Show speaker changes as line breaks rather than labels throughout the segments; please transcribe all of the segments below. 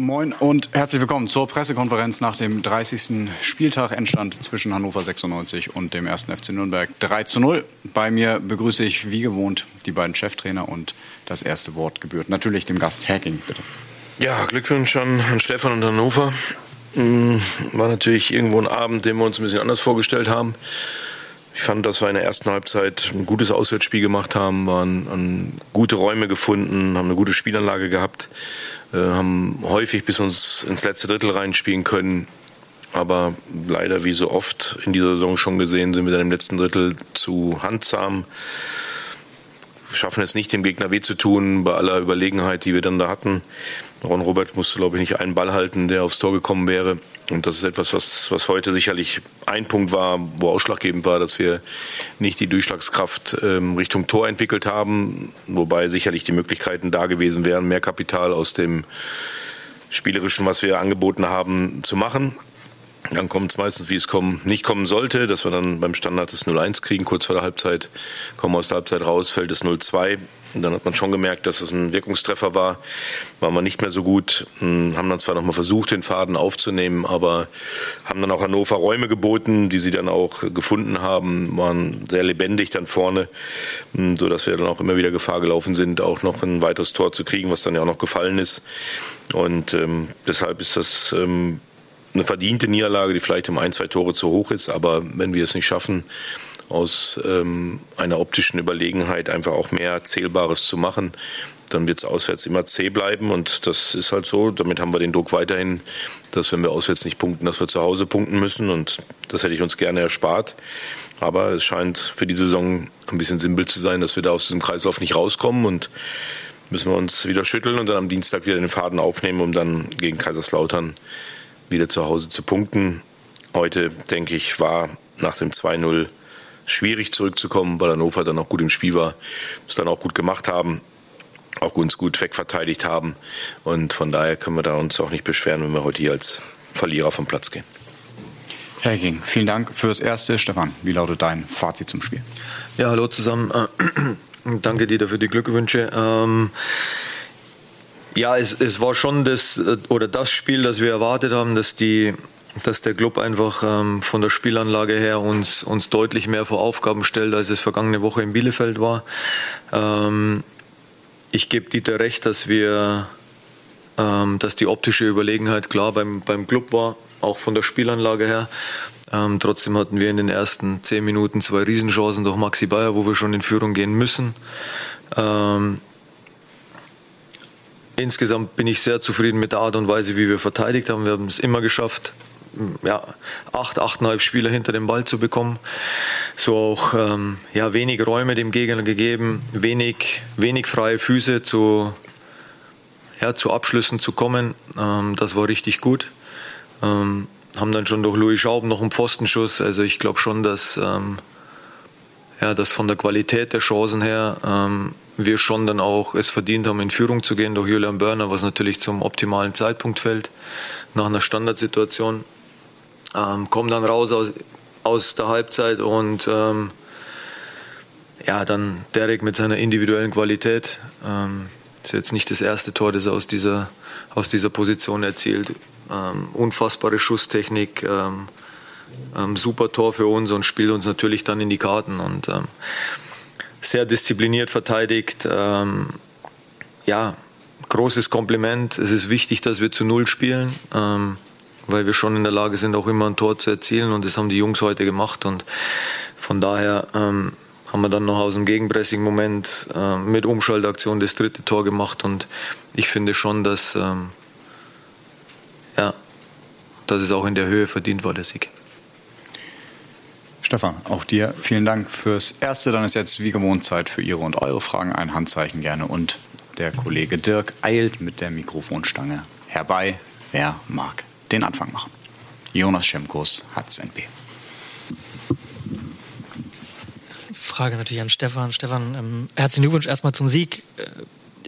Moin und herzlich willkommen zur Pressekonferenz nach dem 30. Spieltag Endstand zwischen Hannover 96 und dem 1. FC Nürnberg 3 zu 0. Bei mir begrüße ich wie gewohnt die beiden Cheftrainer und das erste Wort gebührt natürlich dem Gast Hacking, bitte.
Ja, Glückwunsch an, an Stefan und Hannover. Hm, war natürlich irgendwo ein Abend, den wir uns ein bisschen anders vorgestellt haben. Ich fand, dass wir in der ersten Halbzeit ein gutes Auswärtsspiel gemacht haben, waren gute Räume gefunden, haben eine gute Spielanlage gehabt, haben häufig bis uns ins letzte Drittel reinspielen können. Aber leider, wie so oft in dieser Saison schon gesehen, sind wir dann im letzten Drittel zu handzahm. Schaffen es nicht, dem Gegner weh zu tun, bei aller Überlegenheit, die wir dann da hatten. Ron Robert musste, glaube ich, nicht einen Ball halten, der aufs Tor gekommen wäre. Und das ist etwas, was, was heute sicherlich ein Punkt war, wo ausschlaggebend war, dass wir nicht die Durchschlagskraft ähm, Richtung Tor entwickelt haben, wobei sicherlich die Möglichkeiten da gewesen wären, mehr Kapital aus dem Spielerischen, was wir angeboten haben, zu machen. Dann kommt es meistens, wie es kommen, nicht kommen sollte, dass wir dann beim Standard das 0-1 kriegen, kurz vor der Halbzeit, kommen aus der Halbzeit raus, fällt es 0-2. Dann hat man schon gemerkt, dass es ein Wirkungstreffer war. Waren wir nicht mehr so gut, hm, haben dann zwar nochmal versucht, den Faden aufzunehmen, aber haben dann auch Hannover Räume geboten, die sie dann auch gefunden haben, waren sehr lebendig dann vorne, hm, so dass wir dann auch immer wieder Gefahr gelaufen sind, auch noch ein weiteres Tor zu kriegen, was dann ja auch noch gefallen ist. Und ähm, deshalb ist das ähm, eine verdiente Niederlage, die vielleicht um ein, zwei Tore zu hoch ist. Aber wenn wir es nicht schaffen, aus ähm, einer optischen Überlegenheit einfach auch mehr Zählbares zu machen, dann wird es auswärts immer zäh bleiben. Und das ist halt so. Damit haben wir den Druck weiterhin, dass wenn wir auswärts nicht punkten, dass wir zu Hause punkten müssen. Und das hätte ich uns gerne erspart. Aber es scheint für die Saison ein bisschen simpel zu sein, dass wir da aus diesem Kreislauf nicht rauskommen. Und müssen wir uns wieder schütteln und dann am Dienstag wieder den Faden aufnehmen, um dann gegen Kaiserslautern wieder zu Hause zu punkten. Heute, denke ich, war nach dem 2-0 schwierig zurückzukommen, weil Hannover dann auch gut im Spiel war, es dann auch gut gemacht haben, auch uns gut wegverteidigt haben. Und von daher können wir da uns auch nicht beschweren, wenn wir heute hier als Verlierer vom Platz gehen.
Herr King, vielen Dank fürs Erste. Stefan, wie lautet dein Fazit zum Spiel?
Ja, hallo zusammen. Danke dir für die Glückwünsche. Ähm ja, es, es war schon das äh, oder das Spiel, das wir erwartet haben, dass die dass der Club einfach ähm, von der Spielanlage her uns, uns deutlich mehr vor Aufgaben stellt, als es vergangene Woche in Bielefeld war. Ähm, ich gebe Dieter recht, dass wir, ähm, dass die optische Überlegenheit klar beim, beim Club war, auch von der Spielanlage her. Ähm, trotzdem hatten wir in den ersten zehn Minuten zwei Riesenchancen durch Maxi Bayer, wo wir schon in Führung gehen müssen. Ähm, Insgesamt bin ich sehr zufrieden mit der Art und Weise, wie wir verteidigt haben. Wir haben es immer geschafft, ja, acht, achteinhalb Spieler hinter dem Ball zu bekommen. So auch ähm, ja, wenig Räume dem Gegner gegeben, wenig, wenig freie Füße zu, ja, zu Abschlüssen zu kommen. Ähm, das war richtig gut. Ähm, haben dann schon durch Louis Schaub noch einen Pfostenschuss. Also ich glaube schon, dass, ähm, ja, dass von der Qualität der Chancen her ähm, wir schon dann auch es verdient haben, in Führung zu gehen durch Julian Börner, was natürlich zum optimalen Zeitpunkt fällt, nach einer Standardsituation. Ähm, kommen dann raus aus, aus der Halbzeit und ähm, ja, dann Derek mit seiner individuellen Qualität. Ähm, ist jetzt nicht das erste Tor, das er aus dieser, aus dieser Position erzielt. Ähm, unfassbare Schusstechnik, ähm, ähm, super Tor für uns und spielt uns natürlich dann in die Karten. Und ähm, sehr diszipliniert verteidigt. Ähm, ja, großes Kompliment. Es ist wichtig, dass wir zu Null spielen, ähm, weil wir schon in der Lage sind, auch immer ein Tor zu erzielen. Und das haben die Jungs heute gemacht. Und von daher ähm, haben wir dann noch aus dem Gegenpressing-Moment äh, mit Umschaltaktion das dritte Tor gemacht. Und ich finde schon, dass, ähm, ja, dass es auch in der Höhe verdient war, der Sieg.
Stefan, auch dir vielen Dank fürs Erste. Dann ist jetzt wie gewohnt Zeit für Ihre und eure Fragen. Ein Handzeichen gerne. Und der Kollege Dirk eilt mit der Mikrofonstange herbei. Wer mag den Anfang machen? Jonas Schemkos, HZNB.
Frage natürlich an Stefan. Stefan, ähm, herzlichen Glückwunsch erstmal zum Sieg.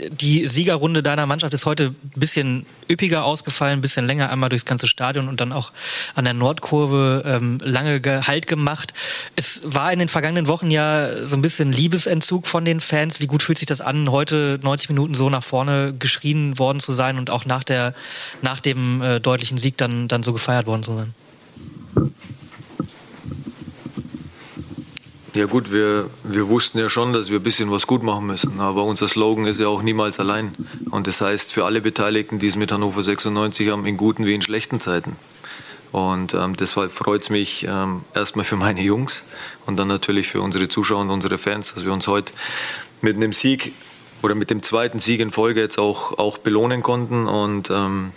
Die Siegerrunde deiner Mannschaft ist heute ein bisschen üppiger ausgefallen, ein bisschen länger einmal durchs ganze Stadion und dann auch an der Nordkurve ähm, lange Halt gemacht. Es war in den vergangenen Wochen ja so ein bisschen Liebesentzug von den Fans. Wie gut fühlt sich das an, heute 90 Minuten so nach vorne geschrien worden zu sein und auch nach der nach dem äh, deutlichen Sieg dann dann so gefeiert worden zu sein?
Ja gut, wir, wir wussten ja schon, dass wir ein bisschen was gut machen müssen, aber unser Slogan ist ja auch niemals allein. Und das heißt für alle Beteiligten, die es mit Hannover 96 haben, in guten wie in schlechten Zeiten. Und ähm, deshalb freut es mich ähm, erstmal für meine Jungs und dann natürlich für unsere Zuschauer und unsere Fans, dass wir uns heute mit einem Sieg oder mit dem zweiten Sieg in Folge jetzt auch, auch belohnen konnten. Und ähm,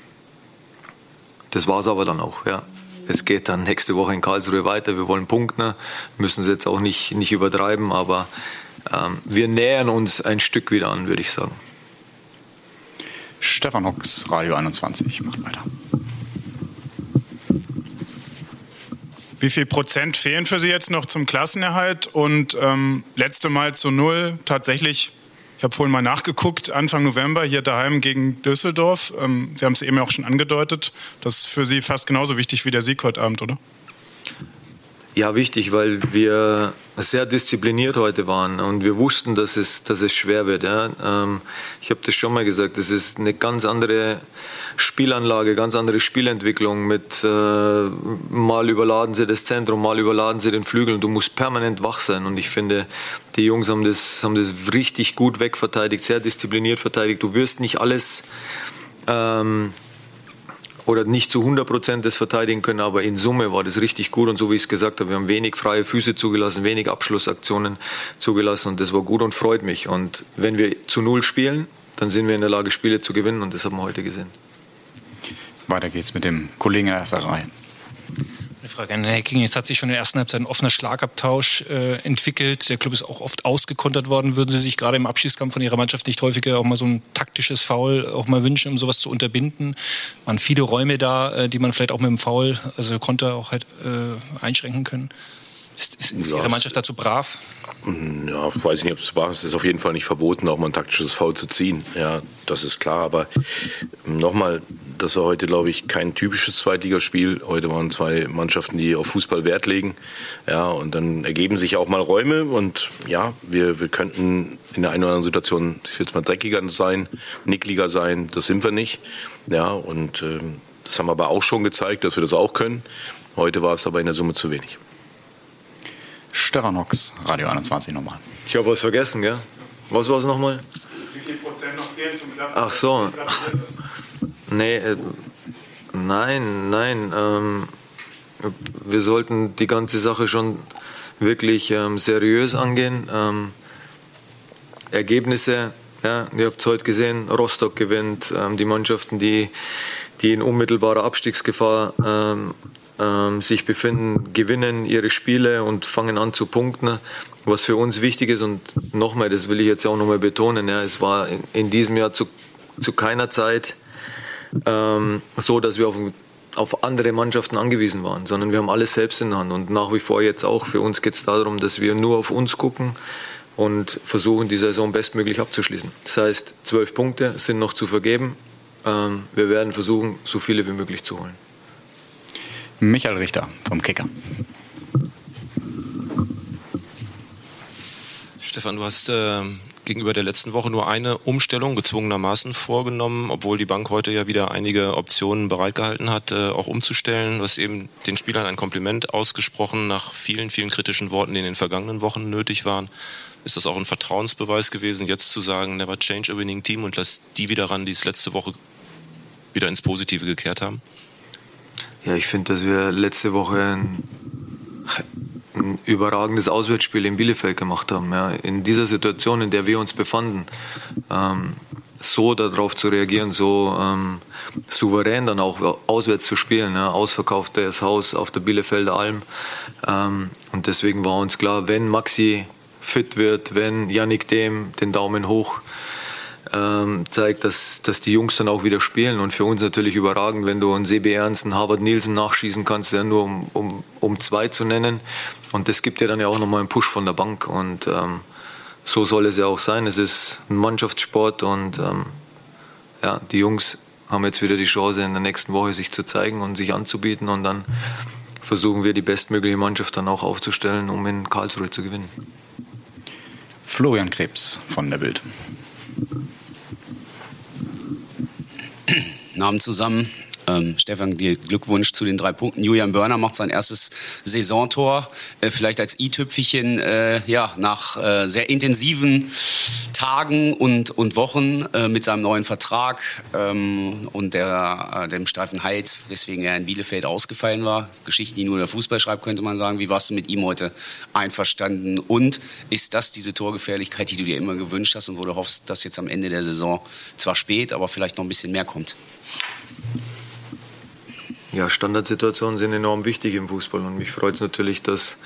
das war es aber dann auch, ja es geht dann nächste Woche in Karlsruhe weiter. Wir wollen punkten, müssen es jetzt auch nicht, nicht übertreiben, aber ähm, wir nähern uns ein Stück wieder an, würde ich sagen.
Stefan Hocks, Radio 21, macht weiter.
Wie viel Prozent fehlen für Sie jetzt noch zum Klassenerhalt? Und ähm, letzte Mal zu Null tatsächlich ich habe vorhin mal nachgeguckt, Anfang November hier daheim gegen Düsseldorf. Ähm, Sie haben es eben auch schon angedeutet. Das ist für Sie fast genauso wichtig wie der Sieg heute Abend, oder?
Ja, wichtig, weil wir sehr diszipliniert heute waren und wir wussten, dass es, dass es schwer wird. Ja. Ähm, ich habe das schon mal gesagt, es ist eine ganz andere Spielanlage, ganz andere Spielentwicklung. Mit äh, mal überladen sie das Zentrum, mal überladen sie den Flügel und du musst permanent wach sein. Und ich finde, die Jungs haben das, haben das richtig gut wegverteidigt, sehr diszipliniert verteidigt. Du wirst nicht alles ähm, oder nicht zu 100 Prozent das verteidigen können, aber in Summe war das richtig gut und so wie ich es gesagt habe, wir haben wenig freie Füße zugelassen, wenig Abschlussaktionen zugelassen und das war gut und freut mich. Und wenn wir zu Null spielen, dann sind wir in der Lage, Spiele zu gewinnen und das haben wir heute gesehen.
Weiter geht's mit dem Kollegen Reihe.
Eine Frage an Hecking. Jetzt hat sich schon in der ersten Halbzeit ein offener Schlagabtausch äh, entwickelt. Der Club ist auch oft ausgekontert worden. Würden Sie sich gerade im Abschießkampf von Ihrer Mannschaft nicht häufiger auch mal so ein taktisches Foul auch mal wünschen, um sowas zu unterbinden? Waren viele Räume da, äh, die man vielleicht auch mit dem Foul, also Konter auch halt äh, einschränken können? Ist, ist, ist ja, Ihre Mannschaft dazu brav?
Ja, weiß ich nicht, ob es brav ist. Es ist auf jeden Fall nicht verboten, auch mal ein taktisches Foul zu ziehen. Ja, das ist klar. Aber nochmal, das war heute, glaube ich, kein typisches Zweitligaspiel. Heute waren zwei Mannschaften, die auf Fußball Wert legen. Ja, und dann ergeben sich auch mal Räume. Und ja, wir, wir könnten in der einen oder anderen Situation, ich will jetzt mal dreckiger sein, nickliger sein. Das sind wir nicht. Ja, und äh, das haben wir aber auch schon gezeigt, dass wir das auch können. Heute war es aber in der Summe zu wenig.
Stefan Radio 21 nochmal.
Ich habe was vergessen, gell? Was war es nochmal?
Wie viel Prozent noch fehlen zum Klassen?
Ach so. Nee, äh, nein, nein. Ähm, wir sollten die ganze Sache schon wirklich ähm, seriös angehen. Ähm, Ergebnisse, ja, ihr habt es heute gesehen, Rostock gewinnt, ähm, die Mannschaften, die, die in unmittelbarer Abstiegsgefahr ähm, ähm, sich befinden, gewinnen ihre Spiele und fangen an zu punkten. Was für uns wichtig ist und nochmal, das will ich jetzt auch nochmal betonen, ja, es war in, in, diesem Jahr zu, zu keiner Zeit ähm, so, dass wir auf, auf andere Mannschaften angewiesen waren, sondern wir haben alles selbst in der Hand und nach wie vor jetzt auch. Für uns geht es darum, dass wir nur auf uns gucken und versuchen, die Saison bestmöglich abzuschließen. Das heißt, zwölf Punkte sind noch zu vergeben. Ähm, wir werden versuchen, so viele wie möglich zu holen.
Michael Richter vom Kicker.
Stefan, du hast äh, gegenüber der letzten Woche nur eine Umstellung gezwungenermaßen vorgenommen, obwohl die Bank heute ja wieder einige Optionen bereitgehalten hat, äh, auch umzustellen. Du hast eben den Spielern ein Kompliment ausgesprochen nach vielen, vielen kritischen Worten, die in den vergangenen Wochen nötig waren. Ist das auch ein Vertrauensbeweis gewesen, jetzt zu sagen, never change a winning team und lass die wieder ran, die es letzte Woche wieder ins Positive gekehrt haben?
Ja, ich finde, dass wir letzte Woche ein, ein, überragendes Auswärtsspiel in Bielefeld gemacht haben. Ja. In dieser Situation, in der wir uns befanden, ähm, so darauf zu reagieren, so ähm, souverän dann auch auswärts zu spielen. Ja. Ausverkauftes Haus auf der Bielefelder Alm. Ähm, und deswegen war uns klar, wenn Maxi fit wird, wenn Yannick Dem den Daumen hoch ähm, zeigt, dass, dass die Jungs dann auch wieder spielen. Und für uns natürlich überragend, wenn du einen CB Ernst, einen Harvard Nielsen nachschießen kannst, ja, nur um, um, um zwei zu nennen. Und das gibt dir dann ja auch nochmal einen Push von der Bank. Und ähm, so soll es ja auch sein. Es ist ein Mannschaftssport und ähm, ja, die Jungs haben jetzt wieder die Chance, in der nächsten Woche sich zu zeigen und sich anzubieten und dann versuchen wir die bestmögliche Mannschaft dann auch aufzustellen, um in Karlsruhe zu gewinnen.
Florian Krebs von der Bild.
Namen zusammen. Ähm, Stefan, dir Glückwunsch zu den drei Punkten. Julian Börner macht sein erstes Saisontor, äh, vielleicht als i-Tüpfelchen, äh, ja, nach äh, sehr intensiven Tagen und, und Wochen äh, mit seinem neuen Vertrag ähm, und der, äh, dem steifen Hals, weswegen er in Bielefeld ausgefallen war. Geschichten, die nur der Fußball schreibt, könnte man sagen. Wie warst du mit ihm heute einverstanden? Und ist das diese Torgefährlichkeit, die du dir immer gewünscht hast und wo du hoffst, dass jetzt am Ende der Saison zwar spät, aber vielleicht noch ein bisschen mehr kommt?
Ja, Standardsituationen sind enorm wichtig im Fußball und mich freut es natürlich, dass,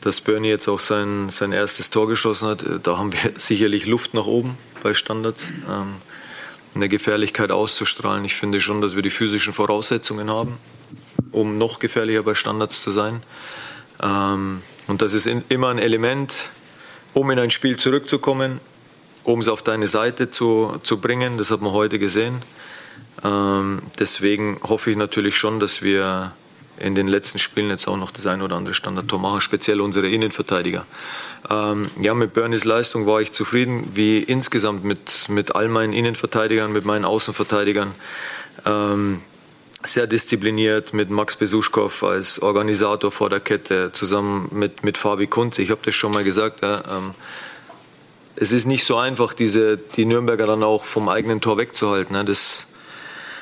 dass Bernie jetzt auch sein, sein erstes Tor geschossen hat. Da haben wir sicherlich Luft nach oben bei Standards, ähm, eine Gefährlichkeit auszustrahlen. Ich finde schon, dass wir die physischen Voraussetzungen haben, um noch gefährlicher bei Standards zu sein. Ähm, und das ist in, immer ein Element, um in ein Spiel zurückzukommen, um es auf deine Seite zu, zu bringen. Das hat man heute gesehen. Ähm, deswegen hoffe ich natürlich schon, dass wir in den letzten Spielen jetzt auch noch das ein oder andere Standardtor machen, speziell unsere Innenverteidiger. Ähm, ja, mit Bernies Leistung war ich zufrieden, wie insgesamt mit, mit all meinen Innenverteidigern, mit meinen Außenverteidigern. Ähm, sehr diszipliniert mit Max Besuschkow als Organisator vor der Kette, zusammen mit, mit Fabi Kunze. Ich habe das schon mal gesagt. Ja, ähm, es ist nicht so einfach, diese, die Nürnberger dann auch vom eigenen Tor wegzuhalten. Ja, das,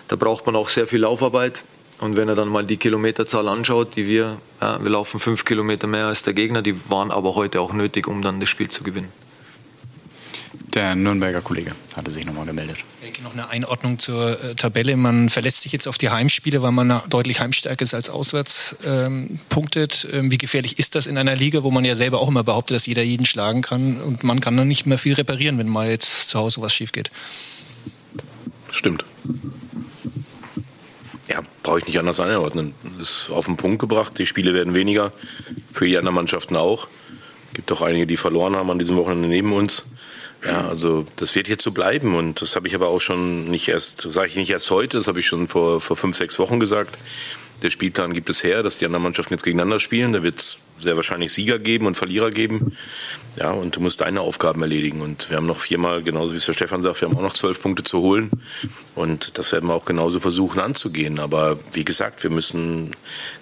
da braucht man auch sehr viel Laufarbeit. Und wenn er dann mal die Kilometerzahl anschaut, die wir, ja, wir laufen fünf Kilometer mehr als der Gegner, die waren aber heute auch nötig, um dann das Spiel zu gewinnen.
Der Nürnberger Kollege hatte sich nochmal gemeldet.
Noch eine Einordnung zur äh, Tabelle. Man verlässt sich jetzt auf die Heimspiele, weil man deutlich heimstärker ist als auswärts ähm, punktet. Ähm, wie gefährlich ist das in einer Liga, wo man ja selber auch immer behauptet, dass jeder jeden schlagen kann und man kann dann nicht mehr viel reparieren, wenn mal jetzt zu Hause was schief geht?
Stimmt. Brauche ich nicht anders einordnen. Das ist auf den Punkt gebracht. Die Spiele werden weniger. Für die anderen Mannschaften auch. Es gibt auch einige, die verloren haben an diesem Wochenende neben uns. Ja, also das wird jetzt so bleiben und das habe ich aber auch schon nicht erst, sage ich nicht erst heute, das habe ich schon vor, vor fünf, sechs Wochen gesagt. Der Spielplan gibt es her, dass die anderen Mannschaften jetzt gegeneinander spielen. Da wird es sehr wahrscheinlich Sieger geben und Verlierer geben. Ja, und du musst deine Aufgaben erledigen. Und wir haben noch viermal, genauso wie es der Stefan sagt, wir haben auch noch zwölf Punkte zu holen. Und das werden wir auch genauso versuchen anzugehen. Aber wie gesagt, wir müssen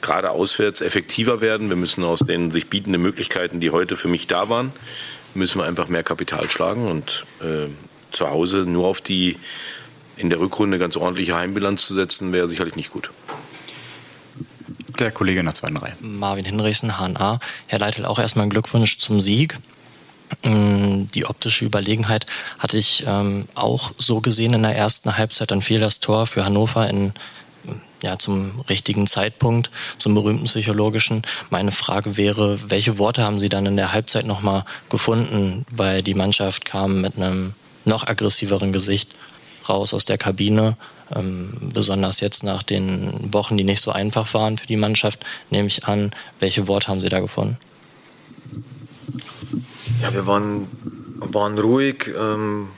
gerade auswärts effektiver werden. Wir müssen aus den sich bietenden Möglichkeiten, die heute für mich da waren, müssen wir einfach mehr Kapital schlagen. Und äh, zu Hause nur auf die in der Rückrunde ganz ordentliche Heimbilanz zu setzen, wäre sicherlich nicht gut.
Der Kollege in der zweiten Reihe.
Marvin Hinrichsen, HNA. Herr Leitl, auch erstmal einen Glückwunsch zum Sieg. Mm, die optische Überlegenheit hatte ich ähm, auch so gesehen in der ersten Halbzeit. Dann fiel das Tor für Hannover in, ja, zum richtigen Zeitpunkt, zum berühmten psychologischen. Meine Frage wäre, welche Worte haben Sie dann in der Halbzeit nochmal gefunden? Weil die Mannschaft kam mit einem noch aggressiveren Gesicht raus aus der Kabine. Ähm, besonders jetzt nach den Wochen, die nicht so einfach waren für die Mannschaft, nehme ich an. Welche Worte haben Sie da gefunden?
Ja, wir waren, waren ruhig, ähm,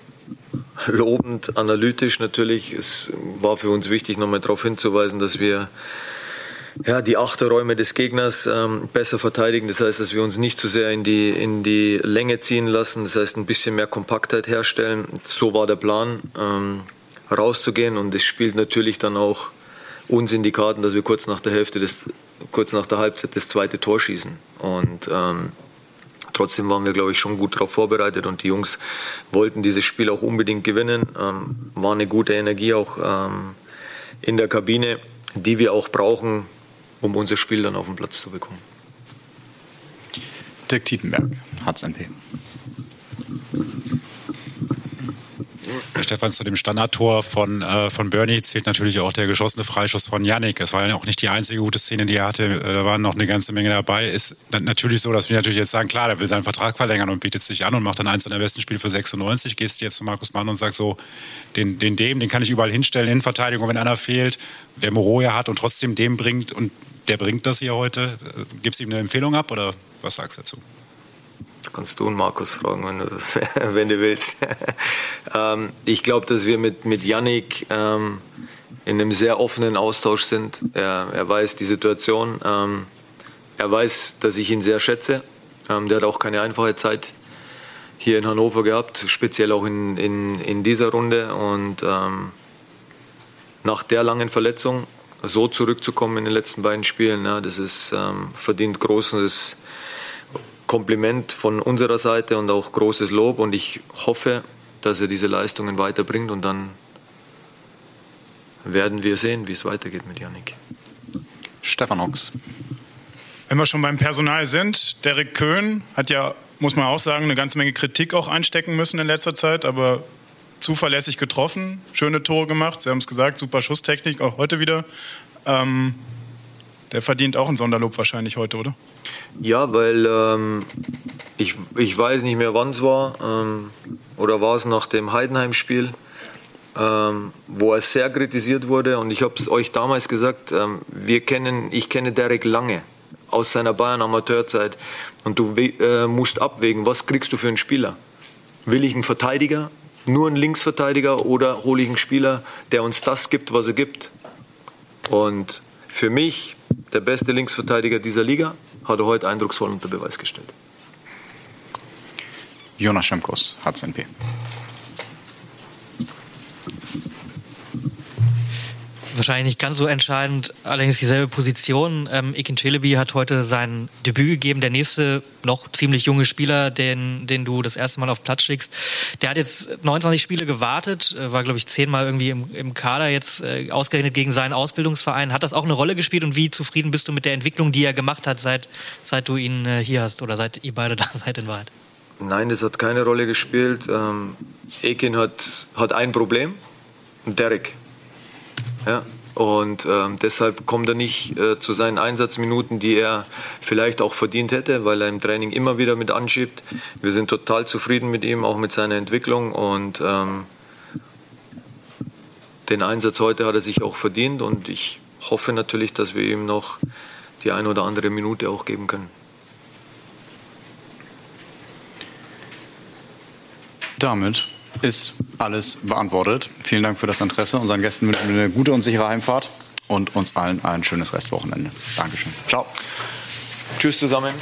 lobend, analytisch natürlich. Es war für uns wichtig, nochmal darauf hinzuweisen, dass wir ja, die Achterräume des Gegners ähm, besser verteidigen. Das heißt, dass wir uns nicht zu sehr in die, in die Länge ziehen lassen. Das heißt, ein bisschen mehr Kompaktheit herstellen. So war der Plan, ähm, rauszugehen. Und es spielt natürlich dann auch uns in die Karten, dass wir kurz nach der Hälfte des, kurz nach der Halbzeit das zweite Tor schießen. Und ähm, trotzdem waren wir, glaube ich, schon gut darauf vorbereitet und die Jungs wollten dieses Spiel auch unbedingt gewinnen. Ähm, war eine gute Energie auch ähm, in der Kabine, die wir auch brauchen, um unser Spiel dann auf den Platz zu bekommen.
Dirk Tietenberg, Hartz NP.
Stefan, zu dem Standardtor von, äh, von Bernie zählt natürlich auch der geschossene Freischuss von Yannick. Es war ja auch nicht die einzige gute Szene, die er hatte. Äh, da waren noch eine ganze Menge dabei. Ist natürlich so, dass wir natürlich jetzt sagen, klar, der will seinen Vertrag verlängern und bietet sich an und macht dann eins der besten Spiele für 96. Gehst jetzt zu Markus Mann und sagst so, den, den dem, den kann ich überall hinstellen in Verteidigung, wenn einer fehlt. Wer Moroja hat und trotzdem dem bringt und der bringt das hier heute. Äh, gibst du ihm eine Empfehlung ab oder was sagst du dazu?
Kannst du und Markus fragen, wenn du, wenn du willst. ähm, ich glaube, dass wir mit, mit Yannick ähm, in einem sehr offenen Austausch sind. Er, er weiß die Situation. Ähm, er weiß, dass ich ihn sehr schätze. Ähm, der hat auch keine einfache Zeit hier in Hannover gehabt, speziell auch in, in, in dieser Runde. Und ähm, nach der langen Verletzung so zurückzukommen in den letzten beiden Spielen, ja, das ist ähm, verdient großes Kompliment von unserer Seite und auch großes Lob. Und ich hoffe, dass er diese Leistungen weiterbringt und dann werden wir sehen, wie es weitergeht mit Yannick.
Stefan Ochs.
Wenn wir schon beim Personal sind, Derek Köhn hat ja, muss man auch sagen, eine ganze Menge Kritik auch einstecken müssen in letzter Zeit, aber zuverlässig getroffen, schöne Tore gemacht. Sie haben es gesagt, super Schusstechnik, auch heute wieder. Ähm, der verdient auch ein Sonderlob wahrscheinlich heute, oder?
Ja, weil ähm, ich, ich weiß nicht mehr, wann es war. Ähm, oder war es nach dem Heidenheim-Spiel, ähm, wo er sehr kritisiert wurde. Und ich habe es euch damals gesagt, ähm, wir kennen, ich kenne Derek lange aus seiner Bayern-Amateurzeit. Und du äh, musst abwägen, was kriegst du für einen Spieler? Will ich einen Verteidiger, nur einen Linksverteidiger oder hole ich einen Spieler, der uns das gibt, was er gibt? Und für mich der beste Linksverteidiger dieser Liga, hat er heute eindrucksvoll unter Beweis gestellt.
Jonas Schemkos, HZNP.
Wahrscheinlich nicht ganz so entscheidend, allerdings dieselbe Position. Ähm, Ekin Celebi hat heute sein Debüt gegeben. Der nächste noch ziemlich junge Spieler, den, den du das erste Mal auf Platz schickst, der hat jetzt 29 Spiele gewartet, äh, war glaube ich zehnmal irgendwie im, im Kader jetzt äh, ausgerechnet gegen seinen Ausbildungsverein. Hat das auch eine Rolle gespielt und wie zufrieden bist du mit der Entwicklung, die er gemacht hat, seit, seit du ihn äh, hier hast oder seit ihr beide da seid in Wahrheit?
Nein, das hat keine Rolle gespielt. Ähm, Ekin hat, hat ein Problem, Derek. Ja, und ähm, deshalb kommt er nicht äh, zu seinen Einsatzminuten, die er vielleicht auch verdient hätte, weil er im Training immer wieder mit anschiebt. Wir sind total zufrieden mit ihm, auch mit seiner Entwicklung. Und ähm, den Einsatz heute hat er sich auch verdient. Und ich hoffe natürlich, dass wir ihm noch die eine oder andere Minute auch geben können.
Damit ist alles beantwortet. Vielen Dank für das Interesse. Unseren Gästen wünschen wir eine gute und sichere Heimfahrt und uns allen ein schönes Restwochenende. Dankeschön. Ciao.
Tschüss zusammen.